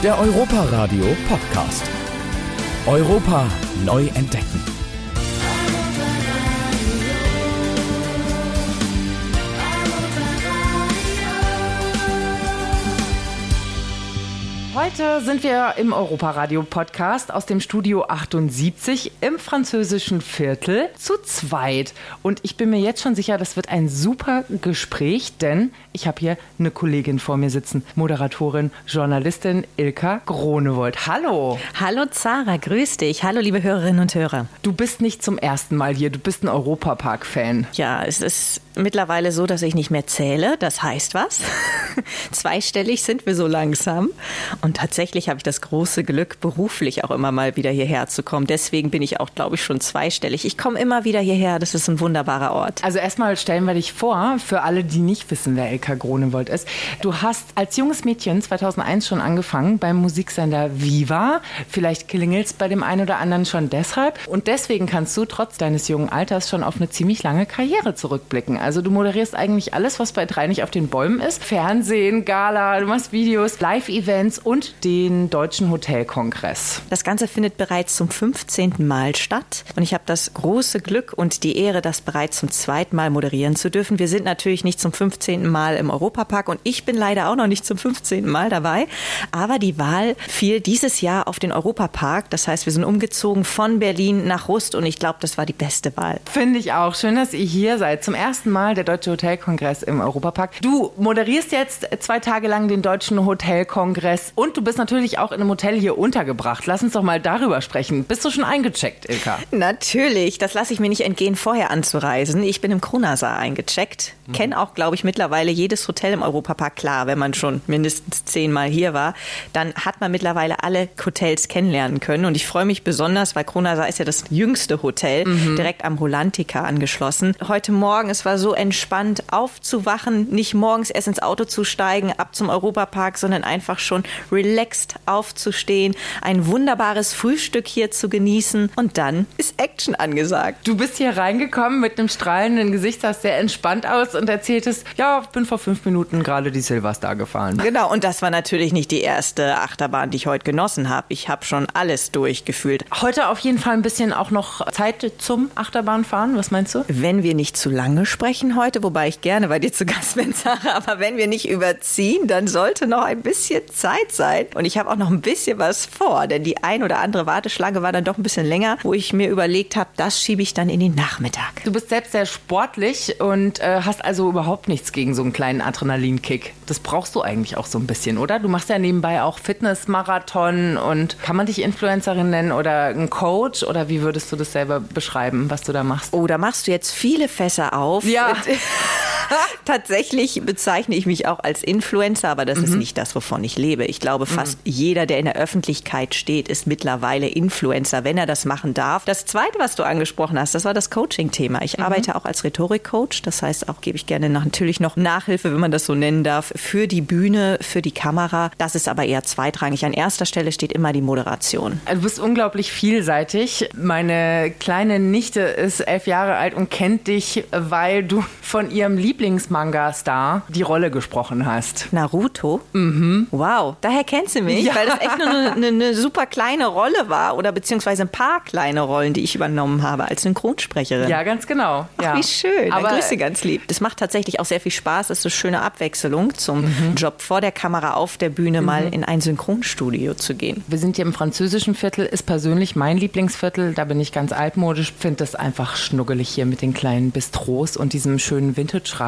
Der Europa-Radio Podcast. Europa neu entdecken. Heute sind wir im Europaradio-Podcast aus dem Studio 78 im französischen Viertel zu zweit. Und ich bin mir jetzt schon sicher, das wird ein super Gespräch, denn ich habe hier eine Kollegin vor mir sitzen, Moderatorin, Journalistin Ilka Gronewold. Hallo. Hallo Zara, grüß dich. Hallo liebe Hörerinnen und Hörer. Du bist nicht zum ersten Mal hier, du bist ein Europapark-Fan. Ja, es ist mittlerweile so, dass ich nicht mehr zähle. Das heißt was? Zweistellig sind wir so langsam. Und tatsächlich habe ich das große Glück, beruflich auch immer mal wieder hierher zu kommen. Deswegen bin ich auch, glaube ich, schon zweistellig. Ich komme immer wieder hierher. Das ist ein wunderbarer Ort. Also erstmal stellen wir dich vor, für alle, die nicht wissen, wer Ilka Gronewold ist. Du hast als junges Mädchen 2001 schon angefangen beim Musiksender Viva. Vielleicht klingelst bei dem einen oder anderen schon deshalb. Und deswegen kannst du trotz deines jungen Alters schon auf eine ziemlich lange Karriere zurückblicken. Also du moderierst eigentlich alles, was bei drei nicht auf den Bäumen ist. Fernsehen, Gala, du machst Videos, Live-Events und den Deutschen Hotelkongress. Das Ganze findet bereits zum 15. Mal statt. Und ich habe das große Glück und die Ehre, das bereits zum zweiten Mal moderieren zu dürfen. Wir sind natürlich nicht zum 15. Mal im Europapark und ich bin leider auch noch nicht zum 15. Mal dabei. Aber die Wahl fiel dieses Jahr auf den Europapark. Das heißt, wir sind umgezogen von Berlin nach Rust und ich glaube, das war die beste Wahl. Finde ich auch. Schön, dass ihr hier seid. Zum ersten Mal der Deutsche Hotelkongress im Europapark. Du moderierst jetzt zwei Tage lang den Deutschen Hotelkongress und du bist natürlich auch in einem Hotel hier untergebracht. Lass uns doch mal darüber sprechen. Bist du schon eingecheckt, Ilka? Natürlich. Das lasse ich mir nicht entgehen, vorher anzureisen. Ich bin im Kronasar eingecheckt. Mhm. Kenne auch, glaube ich, mittlerweile jedes Hotel im Europapark. Klar, wenn man schon mindestens zehnmal hier war, dann hat man mittlerweile alle Hotels kennenlernen können. Und ich freue mich besonders, weil Kronasar ist ja das jüngste Hotel, mhm. direkt am Rolantica angeschlossen. Heute Morgen, es war so entspannt, aufzuwachen, nicht morgens erst ins Auto zu steigen, ab zum Europapark, sondern einfach schon relaxed aufzustehen, ein wunderbares Frühstück hier zu genießen und dann ist Action angesagt. Du bist hier reingekommen mit einem strahlenden Gesicht, sahst sehr entspannt aus und erzähltest, ja, ich bin vor fünf Minuten gerade die Silverstar gefahren. Genau, und das war natürlich nicht die erste Achterbahn, die ich heute genossen habe. Ich habe schon alles durchgefühlt. Heute auf jeden Fall ein bisschen auch noch Zeit zum Achterbahnfahren. Was meinst du? Wenn wir nicht zu lange sprechen heute, wobei ich gerne bei dir zu Gast bin, Sarah, aber wenn wir nicht überziehen, dann sollte noch ein bisschen Zeit sein. Und ich habe auch noch ein bisschen was vor, denn die ein oder andere Warteschlange war dann doch ein bisschen länger, wo ich mir überlegt habe, das schiebe ich dann in den Nachmittag. Du bist selbst sehr sportlich und äh, hast also überhaupt nichts gegen so einen kleinen Adrenalinkick. Das brauchst du eigentlich auch so ein bisschen, oder? Du machst ja nebenbei auch Fitnessmarathon und kann man dich Influencerin nennen oder ein Coach oder wie würdest du das selber beschreiben, was du da machst? Oh, da machst du jetzt viele Fässer auf. Ja. Tatsächlich bezeichne ich mich auch als Influencer, aber das mhm. ist nicht das, wovon ich lebe. Ich glaube, fast mhm. jeder, der in der Öffentlichkeit steht, ist mittlerweile Influencer, wenn er das machen darf. Das Zweite, was du angesprochen hast, das war das Coaching-Thema. Ich mhm. arbeite auch als Rhetorik-Coach. Das heißt, auch gebe ich gerne natürlich noch Nachhilfe, wenn man das so nennen darf, für die Bühne, für die Kamera. Das ist aber eher zweitrangig. An erster Stelle steht immer die Moderation. Du bist unglaublich vielseitig. Meine kleine Nichte ist elf Jahre alt und kennt dich, weil du von ihrem Lieblingsmanga-Star die Rolle gesprochen hast. Naruto? Mhm. Wow, daher kennst du mich, ja. weil das echt nur eine, eine, eine, super kleine Rolle war oder beziehungsweise ein paar kleine Rollen, die ich übernommen habe als Synchronsprecherin. Ja, ganz genau. Ach, ja. wie schön. Aber Grüße ganz lieb. Das macht tatsächlich auch sehr viel Spaß. Das ist eine schöne Abwechslung zum mhm. Job vor der Kamera, auf der Bühne, mhm. mal in ein Synchronstudio zu gehen. Wir sind hier im französischen Viertel, ist persönlich mein Lieblingsviertel. Da bin ich ganz altmodisch, finde das einfach schnuggelig hier mit den kleinen Bistros und diesem schönen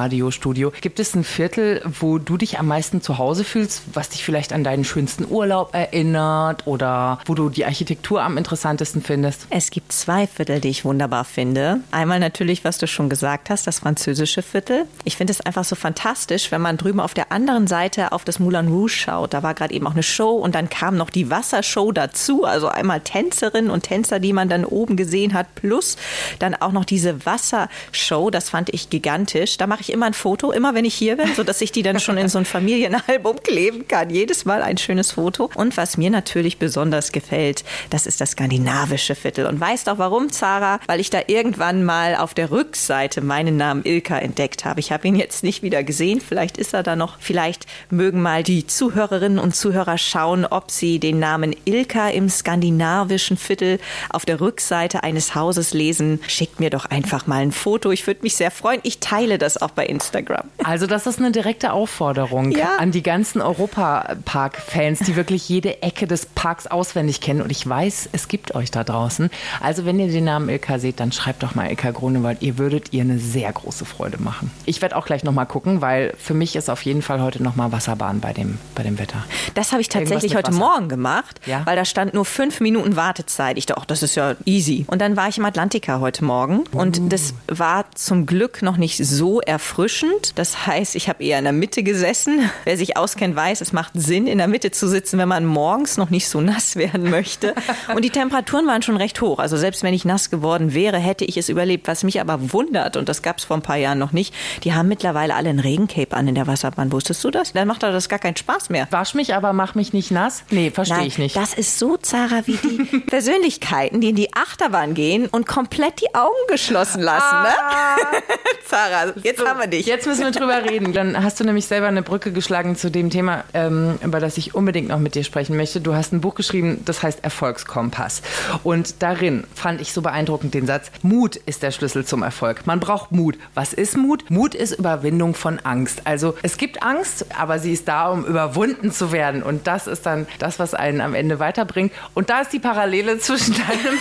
Vintage-Radiostudio. Gibt es ein Viertel, wo du dich am meisten zu Hause fühlst, was dich vielleicht an deinen schönsten Urlaub erinnert oder wo du die Architektur am interessantesten findest? Es gibt zwei Viertel, die ich wunderbar finde. Einmal natürlich, was du schon gesagt hast, das französische Viertel. Ich finde es einfach so fantastisch, wenn man drüben auf der anderen Seite auf das Moulin Rouge schaut. Da war gerade eben auch eine Show und dann kam noch die Wassershow dazu. Also einmal Tänzerinnen und Tänzer, die man dann oben gesehen hat, plus dann auch noch diese Wassershow. Das fand ich gigantisch. Da mache ich immer ein Foto, immer wenn ich hier bin, sodass ich die dann schon in so ein Familienalbum kleben kann. Jedes Mal ein schönes Foto. Und was mir natürlich besonders gefällt, das ist das skandinavische Viertel. Und weißt auch warum, Zara? Weil ich da irgendwann mal auf der Rückseite meinen Namen Ilka entdeckt habe. Ich habe ihn jetzt nicht wieder gesehen. Vielleicht ist er da noch. Vielleicht mögen mal die Zuhörerinnen und Zuhörer schauen, ob sie den Namen Ilka im skandinavischen Viertel auf der Rückseite eines Hauses lesen. Schickt mir doch einfach mal ein Foto. Ich würde mich sehr freuen. Ich teile das auch bei Instagram. Also das ist eine direkte Aufforderung ja. an die ganzen Europapark-Fans, die wirklich jede Ecke des Parks auswendig kennen. Und ich weiß, es gibt euch da draußen. Also wenn ihr den Namen Ilka seht, dann schreibt doch mal Ilka Grunewald. Ihr würdet ihr eine sehr große Freude machen. Ich werde auch gleich noch mal gucken, weil für mich ist auf jeden Fall heute noch mal Wasserbahn bei dem, bei dem Wetter. Das habe ich tatsächlich heute Wasser. Morgen gemacht, ja? weil da stand nur fünf Minuten Wartezeit. Ich dachte, oh, das ist ja easy. Und dann war ich im Atlantika heute Morgen und uh. das war zum Glück noch nicht so erfrischend. Das heißt, ich habe eher in der Mitte gesessen. Wer sich auskennt, weiß, es macht Sinn, in der Mitte zu sitzen, wenn man morgens noch nicht so nass werden möchte. Und die Temperaturen waren schon recht hoch. Also selbst wenn ich nass geworden wäre, hätte ich es überlebt. Was mich aber wundert, und das gab es vor ein paar Jahren noch nicht, die haben mittlerweile alle ein Regencape an in der Wasserbahn. Wusstest du das? Dann macht das gar keinen Spaß mehr. Wasch mich, aber mach mich nicht nass? Nee, verstehe ich nicht. Das ist so, Zara, wie die Persönlichkeiten, die in die Achterbahn gehen und komplett die Augen geschlossen lassen. Ne? Ah. Ne? Zara, jetzt so, haben wir dich. Jetzt müssen wir drüber reden. Dann hast du nämlich selber eine Brücke geschlagen zu dem Thema, ähm, über das ich unbedingt noch mit dir sprechen möchte. Du hast ein Buch geschrieben, das heißt Erfolgskompass. Und darin fand ich so beeindruckend den Satz, Mut ist der Schlüssel zum Erfolg. Man braucht Mut. Was ist Mut? Mut ist Überwindung von Angst. Also es gibt Angst, aber sie ist da, um überwunden zu werden. Und das ist dann das, was einen am Ende weiterbringt. Und da ist die Parallele zwischen, deinem,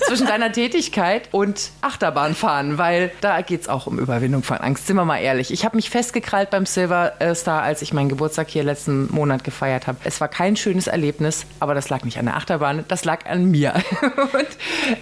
zwischen deiner Tätigkeit und Achterbahnfahren, weil da geht es auch um Überwindung von Angst. Sind wir mal ehrlich. Ich habe mich festgekrallt beim Silver Star, als ich meinen Geburtstag hier letzten Monat gefeiert habe. Es war kein schönes Erlebnis, aber das lag nicht an der Achterbahn, das lag an mir. Und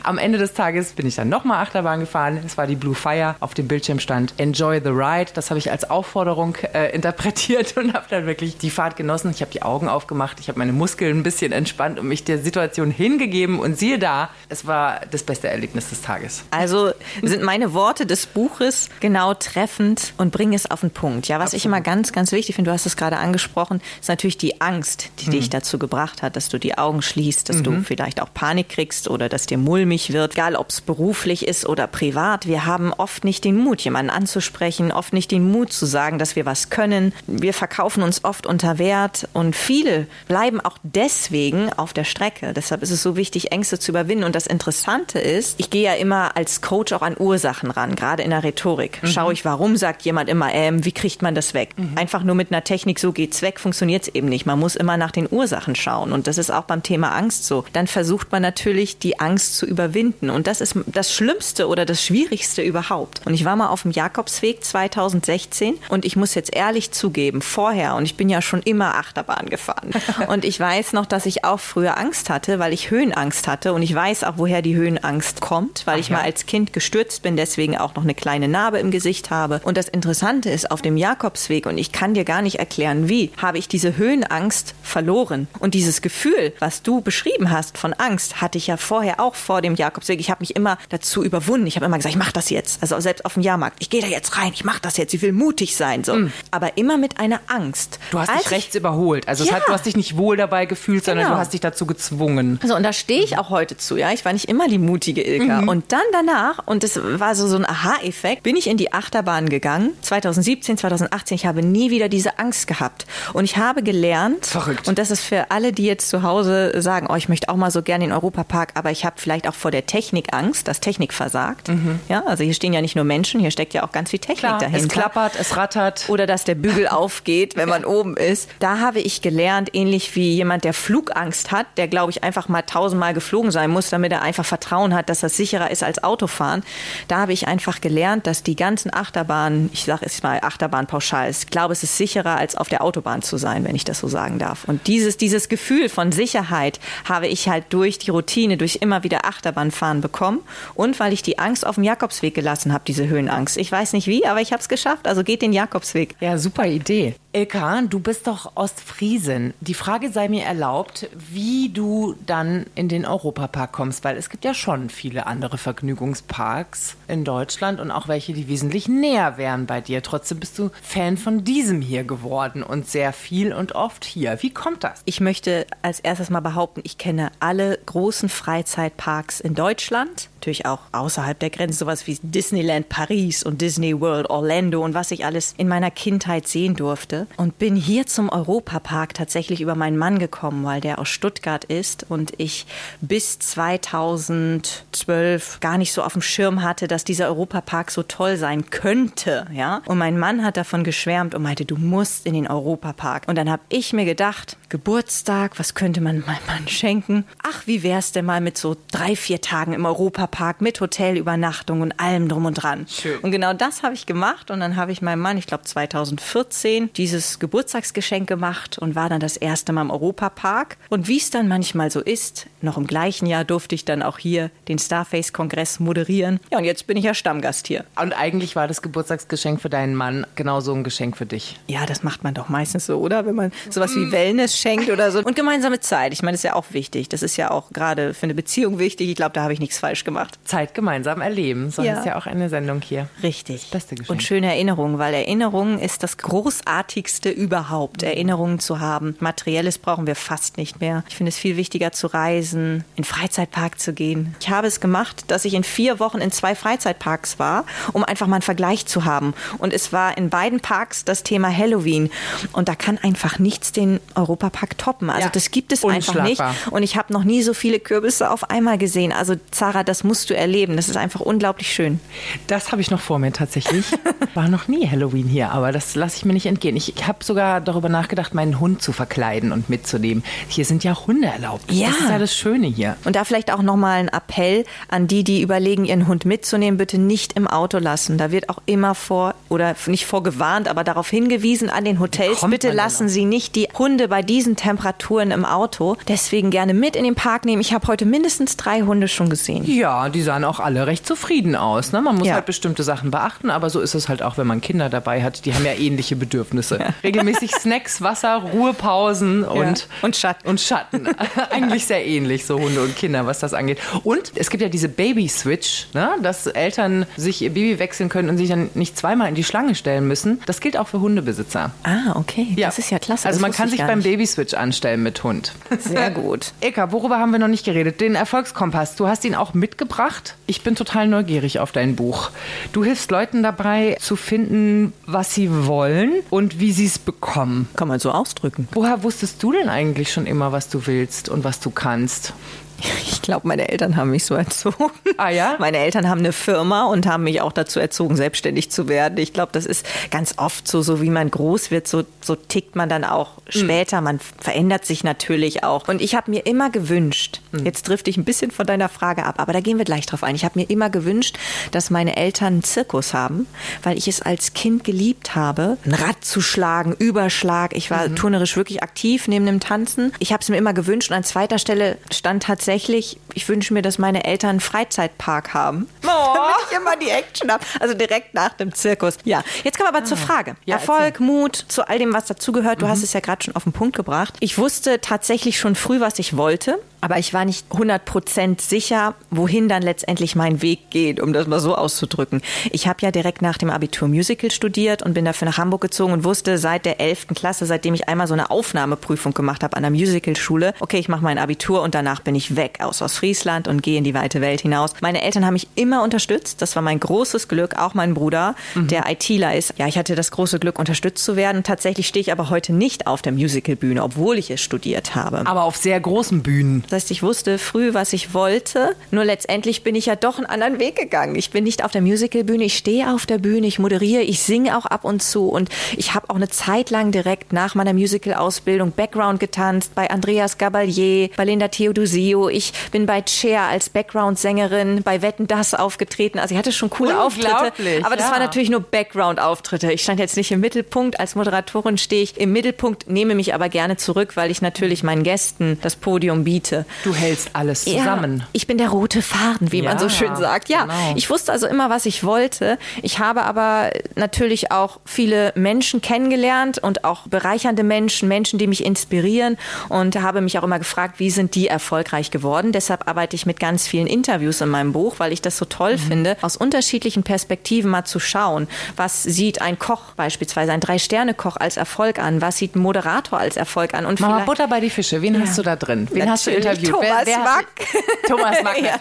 am Ende des Tages bin ich dann nochmal Achterbahn gefahren. Es war die Blue Fire. Auf dem Bildschirm stand Enjoy the Ride. Das habe ich als Aufforderung äh, interpretiert und habe dann wirklich die Fahrt genossen. Ich habe die Augen aufgemacht, ich habe meine Muskeln ein bisschen entspannt und mich der Situation hingegeben. Und siehe da, es war das beste Erlebnis des Tages. Also sind meine Worte des Buches genau treffend und bringen es auf den Punkt. Ja, was Absolut. ich immer ganz, ganz wichtig finde, du hast es gerade angesprochen, ist natürlich die Angst, die mhm. dich dazu gebracht hat, dass du die Augen schließt, dass mhm. du vielleicht auch Panik kriegst oder dass dir mulmig wird, egal ob es beruflich ist oder privat. Wir haben oft nicht den Mut, jemanden anzusprechen, oft nicht den Mut zu sagen, dass wir was können. Wir verkaufen uns oft unter Wert und viele bleiben auch deswegen auf der Strecke. Deshalb ist es so wichtig, Ängste zu überwinden. Und das Interessante ist, ich gehe ja immer als Coach auch an Ursachen ran, gerade in der Rhetorik. Mhm. Schaue ich, warum sagt jemand immer, ähm, wie kriegt man das weg? Mhm. Einfach nur mit einer Technik, so geht's weg, funktioniert es eben nicht. Man muss immer nach den Ursachen schauen. Und das ist auch beim Thema Angst so. Dann versucht man natürlich, die Angst zu überwinden. Und das ist das Schlimmste oder das Schwierigste überhaupt. Und ich war mal auf dem Jakobsweg 2016 und ich muss jetzt ehrlich zugeben, vorher, und ich bin ja schon immer Achterbahn gefahren. und ich weiß noch, dass ich auch früher Angst hatte, weil ich Höhenangst hatte. Und ich weiß auch, woher die Höhenangst kommt, weil Ach, ich ja. mal als Kind gestürzt bin, deswegen auch noch eine kleine Narbe im Gesicht habe. Und das Interessante ist, auf dem Jakobsweg, und ich kann dir gar nicht erklären, wie, habe ich diese Höhenangst verloren. Und dieses Gefühl, was du beschrieben hast von Angst, hatte ich ja vorher auch vor dem Jakobsweg. Ich habe mich immer dazu überwunden. Ich habe immer gesagt, ich mache das jetzt. Also selbst auf dem Jahrmarkt. Ich gehe da jetzt rein, ich mache das jetzt. Ich will mutig sein. So. Mm. Aber immer mit einer Angst. Du hast Als dich rechts überholt. Also ja. hat, du hast dich nicht wohl dabei gefühlt, sondern genau. du hast dich dazu gezwungen. Also und da stehe ich auch heute zu. Ja, Ich war nicht immer die mutige Ilka. Mhm. Und dann danach, und das war so, so ein Aha-Effekt, bin ich in die Achterbahn gegangen. 2017, 2018. Ich habe nie wieder diese Angst gehabt. Und ich habe gelernt, Verrückt. und das ist für alle, die jetzt zu Hause sagen, oh, ich möchte auch mal so gerne in den Europapark, aber ich habe vielleicht auch vor der Technik Angst, dass Technik versagt. Mhm. Ja, also hier stehen ja nicht nur Menschen, hier steckt ja auch ganz viel Technik Klar, dahinter. Es klappert, es rattert. Oder dass der Bügel aufgeht, wenn man oben ist. Da habe ich gelernt, ähnlich wie jemand, der Flugangst hat, der glaube ich einfach mal tausendmal geflogen sein muss, damit er einfach Vertrauen hat, dass das sicherer ist als Autofahren. Da habe ich einfach gelernt, dass die ganzen Achterbahnen, ich sage es mal Achterbahn pauschal, ich glaube, es ist sicherer als auf der Autobahn zu sein, wenn ich das so sagen darf. Und dieses, dieses Gefühl von Sicherheit habe ich halt durch die Routine, durch immer wieder Achterbahnfahren bekommen und weil ich die Angst auf dem Jakobsweg gelassen habe, diese Höhenangst. Ich weiß nicht wie, aber ich habe es geschafft. Also geht den Jakobsweg. Ja, super Idee. Ilka, du bist doch Ostfriesin. Die Frage sei mir erlaubt, wie du dann in den Europapark kommst, weil es gibt ja schon viele andere Vergnügungsparks in Deutschland und auch welche, die wesentlich näher mehr wären bei dir. Trotzdem bist du Fan von diesem hier geworden und sehr viel und oft hier. Wie kommt das? Ich möchte als erstes mal behaupten, ich kenne alle großen Freizeitparks in Deutschland natürlich auch außerhalb der Grenzen, sowas wie Disneyland Paris und Disney World Orlando und was ich alles in meiner Kindheit sehen durfte. Und bin hier zum Europapark tatsächlich über meinen Mann gekommen, weil der aus Stuttgart ist und ich bis 2012 gar nicht so auf dem Schirm hatte, dass dieser Europapark so toll sein könnte. Ja? Und mein Mann hat davon geschwärmt und meinte, du musst in den Europapark. Und dann habe ich mir gedacht, Geburtstag, was könnte man meinem Mann schenken? Ach, wie wär's denn mal mit so drei, vier Tagen im Europapark? Park mit Hotelübernachtung und allem drum und dran. Schön. Und genau das habe ich gemacht und dann habe ich meinem Mann, ich glaube 2014, dieses Geburtstagsgeschenk gemacht und war dann das erste Mal im Europapark. Und wie es dann manchmal so ist, noch im gleichen Jahr durfte ich dann auch hier den Starface-Kongress moderieren. Ja, und jetzt bin ich ja Stammgast hier. Und eigentlich war das Geburtstagsgeschenk für deinen Mann genauso ein Geschenk für dich. Ja, das macht man doch meistens so, oder? Wenn man sowas wie Wellness schenkt oder so. Und gemeinsame Zeit. Ich meine, das ist ja auch wichtig. Das ist ja auch gerade für eine Beziehung wichtig. Ich glaube, da habe ich nichts falsch gemacht gemacht. Zeit gemeinsam erleben. So ja. ist ja auch eine Sendung hier. Richtig. Das beste Geschenk. Und schöne Erinnerungen, weil Erinnerungen ist das Großartigste überhaupt. Mhm. Erinnerungen zu haben. Materielles brauchen wir fast nicht mehr. Ich finde es viel wichtiger zu reisen, in Freizeitpark zu gehen. Ich habe es gemacht, dass ich in vier Wochen in zwei Freizeitparks war, um einfach mal einen Vergleich zu haben. Und es war in beiden Parks das Thema Halloween. Und da kann einfach nichts den Europapark toppen. Also ja. das gibt es einfach nicht. Und ich habe noch nie so viele Kürbisse auf einmal gesehen. Also Zara, das muss musst du erleben. Das ist einfach unglaublich schön. Das habe ich noch vor mir tatsächlich. War noch nie Halloween hier, aber das lasse ich mir nicht entgehen. Ich, ich habe sogar darüber nachgedacht, meinen Hund zu verkleiden und mitzunehmen. Hier sind ja Hunde erlaubt. Ja. Das ist ja das Schöne hier. Und da vielleicht auch nochmal ein Appell an die, die überlegen, ihren Hund mitzunehmen, bitte nicht im Auto lassen. Da wird auch immer vor, oder nicht vorgewarnt, aber darauf hingewiesen an den Hotels, bitte lassen Sie nicht die Hunde bei diesen Temperaturen im Auto. Deswegen gerne mit in den Park nehmen. Ich habe heute mindestens drei Hunde schon gesehen. Ja, die sahen auch alle recht zufrieden aus. Ne? Man muss ja. halt bestimmte Sachen beachten, aber so ist es halt auch, wenn man Kinder dabei hat. Die haben ja ähnliche Bedürfnisse. Ja. Regelmäßig Snacks, Wasser, Ruhepausen und, ja. und Schatten. Und Schatten. Eigentlich sehr ähnlich, so Hunde und Kinder, was das angeht. Und es gibt ja diese Baby-Switch, ne? dass Eltern sich ihr Baby wechseln können und sich dann nicht zweimal in die Schlange stellen müssen. Das gilt auch für Hundebesitzer. Ah, okay. Ja. Das ist ja klasse. Also man kann sich beim Baby-Switch anstellen mit Hund. Sehr gut. Eka, worüber haben wir noch nicht geredet? Den Erfolgskompass. Du hast ihn auch mitgebracht mitgebracht. Ich bin total neugierig auf dein Buch. Du hilfst Leuten dabei zu finden, was sie wollen und wie sie es bekommen. Kann man so ausdrücken. Woher wusstest du denn eigentlich schon immer, was du willst und was du kannst? Ich glaube, meine Eltern haben mich so erzogen. Ah ja? Meine Eltern haben eine Firma und haben mich auch dazu erzogen, selbstständig zu werden. Ich glaube, das ist ganz oft so, so wie man groß wird, so, so tickt man dann auch später. Man verändert sich natürlich auch. Und ich habe mir immer gewünscht, mhm. jetzt drifte ich ein bisschen von deiner Frage ab, aber da gehen wir gleich drauf ein. Ich habe mir immer gewünscht, dass meine Eltern einen Zirkus haben, weil ich es als Kind geliebt habe, ein Rad zu schlagen, Überschlag. Ich war mhm. turnerisch wirklich aktiv neben dem Tanzen. Ich habe es mir immer gewünscht und an zweiter Stelle stand tatsächlich tatsächlich, ich wünsche mir, dass meine Eltern einen Freizeitpark haben. Oh. Damit ich immer die Action habe. Also direkt nach dem Zirkus. Ja, jetzt kommen wir aber ah. zur Frage. Ja, Erfolg, erzähl. Mut, zu all dem, was dazugehört. Du mhm. hast es ja gerade schon auf den Punkt gebracht. Ich wusste tatsächlich schon früh, was ich wollte aber ich war nicht 100% sicher, wohin dann letztendlich mein Weg geht, um das mal so auszudrücken. Ich habe ja direkt nach dem Abitur Musical studiert und bin dafür nach Hamburg gezogen und wusste seit der 11. Klasse, seitdem ich einmal so eine Aufnahmeprüfung gemacht habe an der Musicalschule, okay, ich mache mein Abitur und danach bin ich weg aus Ostfriesland und gehe in die weite Welt hinaus. Meine Eltern haben mich immer unterstützt. Das war mein großes Glück, auch mein Bruder, mhm. der ITler ist. Ja, ich hatte das große Glück, unterstützt zu werden. Tatsächlich stehe ich aber heute nicht auf der Musicalbühne, obwohl ich es studiert habe. Aber auf sehr großen Bühnen. Das heißt, ich wusste früh, was ich wollte. Nur letztendlich bin ich ja doch einen anderen Weg gegangen. Ich bin nicht auf der Musicalbühne, ich stehe auf der Bühne, ich moderiere, ich singe auch ab und zu. Und ich habe auch eine Zeit lang direkt nach meiner Musical-Ausbildung Background getanzt bei Andreas Gabalier, bei Linda Theodosio. Ich bin bei Cher als Background-Sängerin bei Wetten Das aufgetreten. Also ich hatte schon coole Auftritte. Aber das ja. waren natürlich nur Background-Auftritte. Ich stand jetzt nicht im Mittelpunkt. Als Moderatorin stehe ich im Mittelpunkt, nehme mich aber gerne zurück, weil ich natürlich meinen Gästen das Podium biete. Du hältst alles zusammen. Ja, ich bin der rote Faden, wie Ja, man so schön sagt. Ja, genau. ich wusste also immer, was ich wollte. Ich habe aber natürlich auch viele Menschen kennengelernt und auch bereichernde Menschen, Menschen, die mich inspirieren und habe mich auch immer gefragt, wie sind die erfolgreich geworden. Deshalb arbeite ich mit ganz vielen Interviews in meinem Buch, weil ich das so toll finde, aus unterschiedlichen Perspektiven mal zu schauen. Was sieht ein Koch beispielsweise, ein Drei-Sterne-Koch als Erfolg an? Was sieht ein Moderator als Erfolg an? Und Mama, Butter bei die Fische. Wen hast du da drin? Wen hast du Natürlich interviewt? Thomas hast Mack. du- Thomas Mack ja,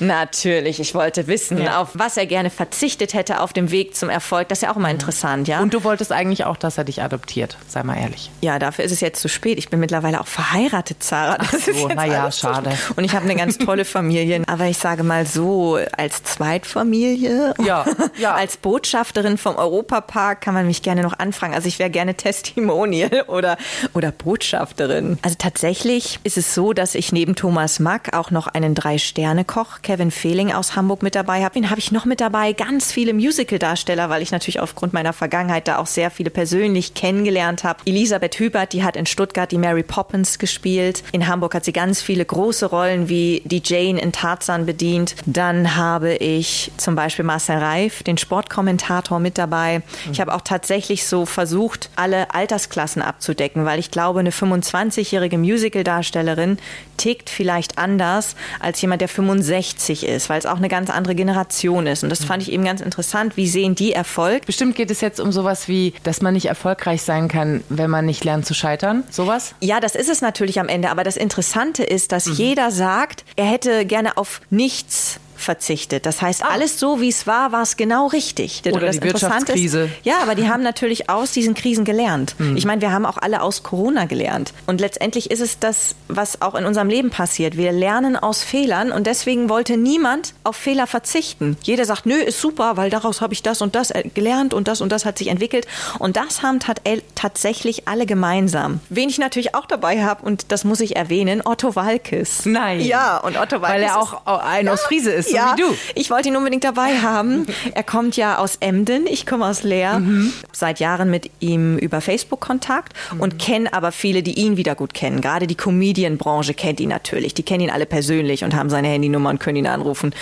natürlich. natürlich. Ich wollte wissen, Ja. auf was er gerne verzichtet hätte auf dem Weg zum Erfolg. Das ist ja auch immer interessant, ja? Und du wolltest eigentlich auch, dass er dich adoptiert. Sei mal ehrlich. ja, dafür ist es jetzt zu spät. Ich bin mittlerweile auch verheiratet, Zara. Das ist so, jetzt na ja, alles zu schade. Und ich habe eine ganz tolle Familie. Aber ich sage mal so, als Zweitfamilie, Ja, ja. als Botschafterin vom Europapark kann man mich gerne noch anfragen. Also ich wäre gerne Testimonial oder, oder Botschafterin. Also tatsächlich ist es so, dass ich neben Thomas Mack auch noch einen Drei-Sterne-Koch, Kevin Fehling aus Hamburg mit dabei habe. Den habe ich noch mit dabei. Ganz viele Musical-Darsteller, weil ich natürlich aufgrund meiner Vergangenheit da auch sehr viele persönlich kennengelernt habe. Elisabeth Hubert, die hat in Stuttgart die Mary Poppins gespielt. In Hamburg hat sie ganz viele große Rollen wie die Jane in Tarzan bedient. Dann habe ich zum Beispiel Marcel Reif, den Sportkommentator, mit dabei. Ich habe auch tatsächlich so versucht, alle Altersklassen abzudecken, weil ich glaube, eine 25-jährige Musical-Darstellerin tickt vielleicht anders als jemand, der 65 ist, weil es auch eine ganz andere Generation ist. Und das fand ich eben ganz interessant. Wie sehen die Erfolg? Bestimmt geht es jetzt um sowas wie, dass man nicht erfolgreich sein kann, wenn man nicht lernt zu scheitern. Sowas? Ja, das ist es natürlich am Ende. Aber das Interessante ist, dass jeder sagt, er hätte gerne auf nichts verzichtet. Das heißt, alles so, wie es war, war es genau richtig. Oder das die Wirtschaftskrise. Ist, ja, aber die haben natürlich aus diesen Krisen gelernt. Ich meine, wir haben auch alle aus Corona gelernt. Und letztendlich ist es das, was auch in unserem Leben passiert. Wir lernen aus Fehlern und deswegen wollte niemand auf Fehler verzichten. Jeder sagt, nö, ist super, weil daraus habe ich das und das äh, gelernt und das und das hat sich entwickelt. Und das haben tat tatsächlich alle gemeinsam. Wen ich natürlich auch dabei habe, und das muss ich erwähnen, Otto Walkes. Nein. Ja, und Otto Walkes. Weil er auch ein aus Friese ist, so ja, wie du. ich wollte ihn unbedingt dabei haben. Er kommt ja aus Emden, ich komme aus Leer. Mhm. Seit Jahren mit ihm über Facebook Kontakt und kenne aber viele, die ihn wieder gut kennen. Gerade die Comedian-Branche kennt ihn natürlich. Die kennen ihn alle persönlich und haben seine Handynummer und können ihn anrufen.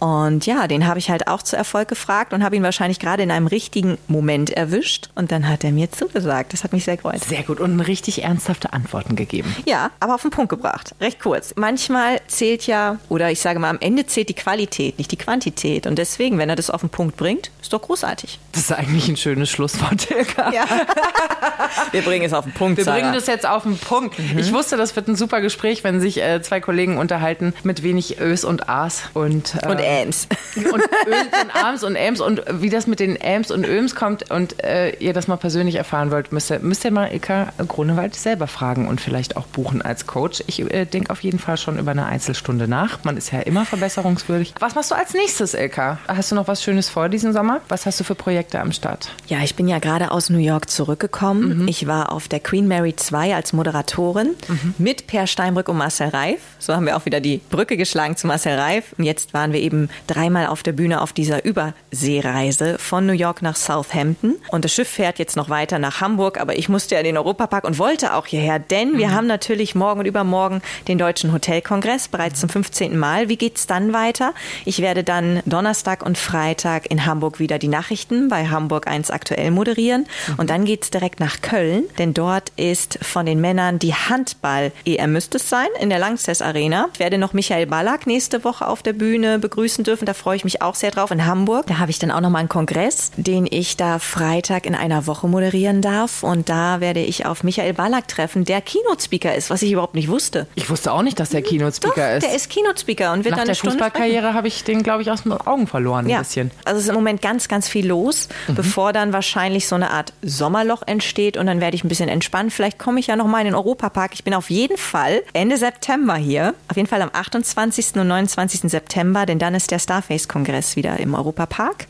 Und ja, den habe ich halt auch zu Erfolg gefragt und habe ihn wahrscheinlich gerade in einem richtigen Moment erwischt. Und dann hat er mir zugesagt. Das hat mich sehr gefreut. Sehr gut und richtig ernsthafte Antworten gegeben. Ja, aber auf den Punkt gebracht. Recht kurz. Manchmal zählt ja, oder ich sage mal, am Ende zählt die Qualität, nicht die Quantität. Und deswegen, wenn er das auf den Punkt bringt, ist doch großartig. Das ist eigentlich ein schönes Schlusswort, Ilka. Ja. Wir bringen es auf den Punkt. Wir Sarah. bringen das jetzt auf den Punkt. Ich wusste, das wird ein super Gespräch, wenn sich äh, zwei Kollegen unterhalten mit wenig Ös und As. Und, äh, und Äms. und Öls und Arms und Äms und wie das mit den Äms und Öms kommt und äh, ihr das mal persönlich erfahren wollt, müsst ihr, müsst ihr mal Ilka Grunewald selber fragen und vielleicht auch buchen als Coach. Ich äh, denke auf jeden Fall schon über eine Einzelstunde nach. Man ist ja immer verbesserungswürdig. Was machst du als nächstes, Ilka? Hast du noch was Schönes vor diesen Sommer? Was hast du für Projekte am Start? Ja, ich bin ja gerade aus New York zurückgekommen. Ich war auf der Queen Mary 2 als Moderatorin mit Per Steinbrück und Marcel Reif. So haben wir auch wieder die Brücke geschlagen zu Marcel Reif. Und jetzt waren wir eben dreimal auf der Bühne auf dieser Überseereise von New York nach Southampton. Und das Schiff fährt jetzt noch weiter nach Hamburg, aber ich musste ja in den Europapark und wollte auch hierher, denn wir haben natürlich morgen und übermorgen den Deutschen Hotelkongress bereits zum 15. Mal. Wie geht's dann weiter? Ich werde dann Donnerstag und Freitag in Hamburg wieder die Nachrichten bei Hamburg 1 aktuell moderieren. Und dann geht's direkt nach Köln, denn dort ist von den Männern die Handball-EM müsste es sein, in der Lanxess Arena. Ich werde noch Michael Ballack nächste Woche auf der Bühne begrüßen dürfen. Da freue ich mich auch sehr drauf in Hamburg. Da habe ich dann auch noch mal einen Kongress, den ich da Freitag in einer Woche moderieren darf. Und da werde ich auf Michael Ballack treffen, der Keynote-Speaker ist, was ich überhaupt nicht wusste. Ich wusste auch nicht, dass der Doch, Keynote-Speaker ist. der ist Keynote-Speaker und wird Nach dann der eine Stunde sprechen. Fußballkarriere habe ich den, glaube ich, aus den Augen verloren Ja, ein bisschen. also es ist im Moment ganz, ganz viel los, bevor dann wahrscheinlich so eine Art Sommerloch entsteht und dann werde ich ein bisschen entspannen. Vielleicht komme ich ja noch mal in den Europapark. Ich bin auf jeden Fall Ende September hier. Auf jeden Fall am 28. und 29. September, denn dann ist der Starface-Kongress wieder im Europapark.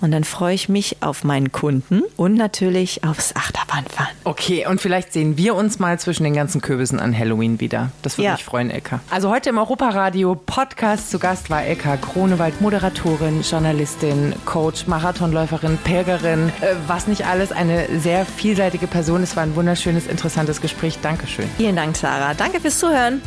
Und dann freue ich mich auf meinen Kunden und natürlich aufs Achterbahnfahren. Okay, und vielleicht sehen wir uns mal zwischen den ganzen Kürbissen an Halloween wieder. Das würde Ja. mich freuen, Elka. Also heute im Europaradio Podcast zu Gast war Elka Kronewald, Moderatorin, Journalistin, Coach, Marathonläuferin, Pilgerin, äh, was nicht alles, eine sehr vielseitige Person. Es war ein wunderschönes, interessantes Gespräch. Dankeschön. Vielen Dank, Sarah. Danke fürs Zuhören.